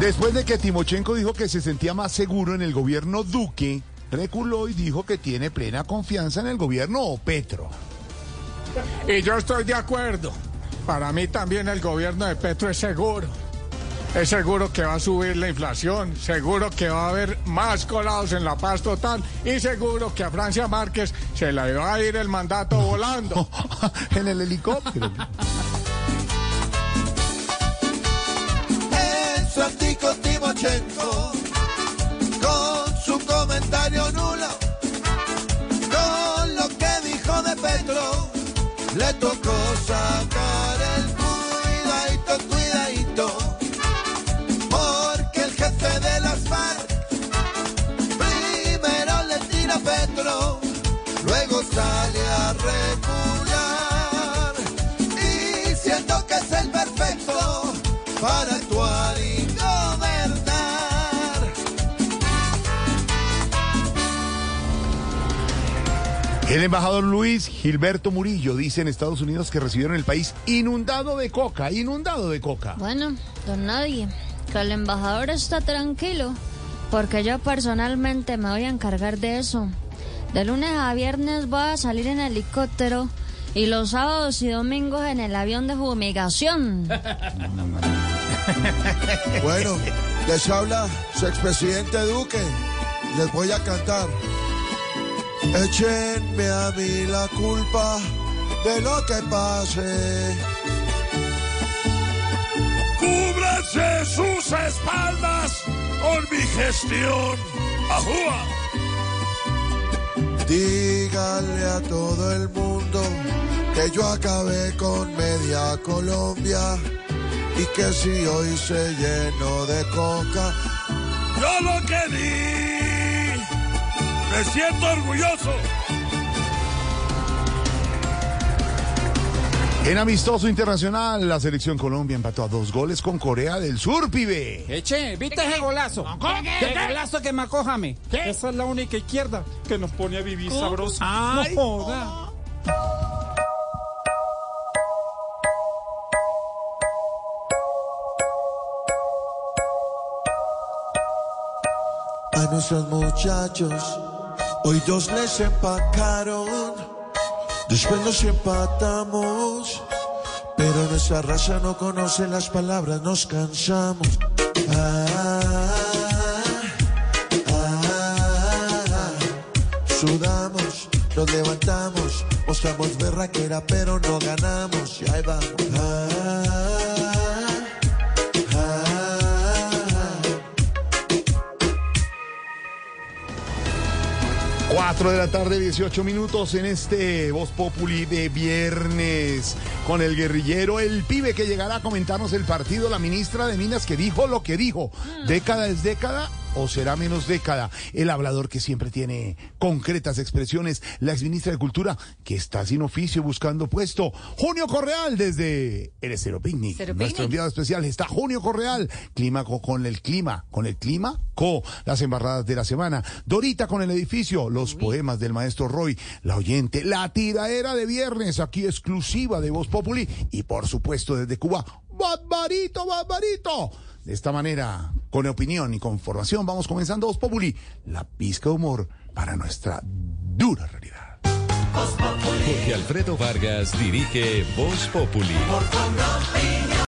Después de que Timochenko dijo que se sentía más seguro en el gobierno Duque, reculó y dijo que tiene plena confianza en el gobierno Petro. Y yo estoy de acuerdo. Para mí también el gobierno de Petro es seguro. Es seguro que va a subir la inflación, seguro que va a haber más colados en la paz total y seguro que a Francia Márquez se le va a ir el mandato volando. en el helicóptero. Eso antico Timochenko, con su comentario nulo, con lo que dijo de Petro, le tocó sacar el cuidadito, cuidadito, porque el jefe de las FARC primero le tira a Petro, luego sale a recular, y siento que es el perfecto para actuar El embajador Luis Gilberto Murillo dice en Estados Unidos que recibieron el país inundado de coca, inundado de coca. Bueno, don Nadie, que el embajador está tranquilo, porque yo personalmente me voy a encargar de eso. De lunes a viernes voy a salir en helicóptero y los sábados y domingos en el avión de fumigación. Bueno, les habla su expresidente Duque. Les voy a cantar. Échenme a mí la culpa de lo que pase. Cúbranse sus espaldas con mi gestión. ¡Ajúa! Dígale a todo el mundo que yo acabé con media Colombia y que si hoy se llenó de coca, Yo lo que di. Me siento orgulloso. En amistoso internacional, la selección Colombia empató a dos goles con Corea del Sur, pibe. Eche, ¿viste ese golazo? ¿Qué golazo que marcó Jame? Esa es la única izquierda que nos pone a vivir sabroso. No joda. a nuestros muchachos hoy dos les empacaron, después nos empatamos, pero nuestra raza no conoce las palabras, nos cansamos. Ah, ah, sudamos, nos levantamos, mostramos berraquera, pero no ganamos, y ahí vamos. 4 de la tarde, 18 minutos en este Voz Populi de viernes con el guerrillero, el pibe que llegará a comentarnos el partido, la ministra de Minas que dijo lo que dijo. ¿Década es década o será menos década? El hablador que siempre tiene concretas expresiones, la exministra de Cultura que está sin oficio buscando puesto. Junio Correal desde el Estero Picnic. Cero Nuestro Picnic. enviado especial está Junio Correal. Clima co- con el clima, con el clima, co, las embarradas de la semana. Dorita con el edificio, los poemas del maestro Roy, la oyente, la tiraera de viernes, aquí exclusiva de Voz Populi y por supuesto desde Cuba, Barbarito, Barbarito. De esta manera, con opinión y con formación, vamos comenzando Voz Populi, la pizca de humor para nuestra dura realidad. Jorge Alfredo Vargas dirige Voz Populi.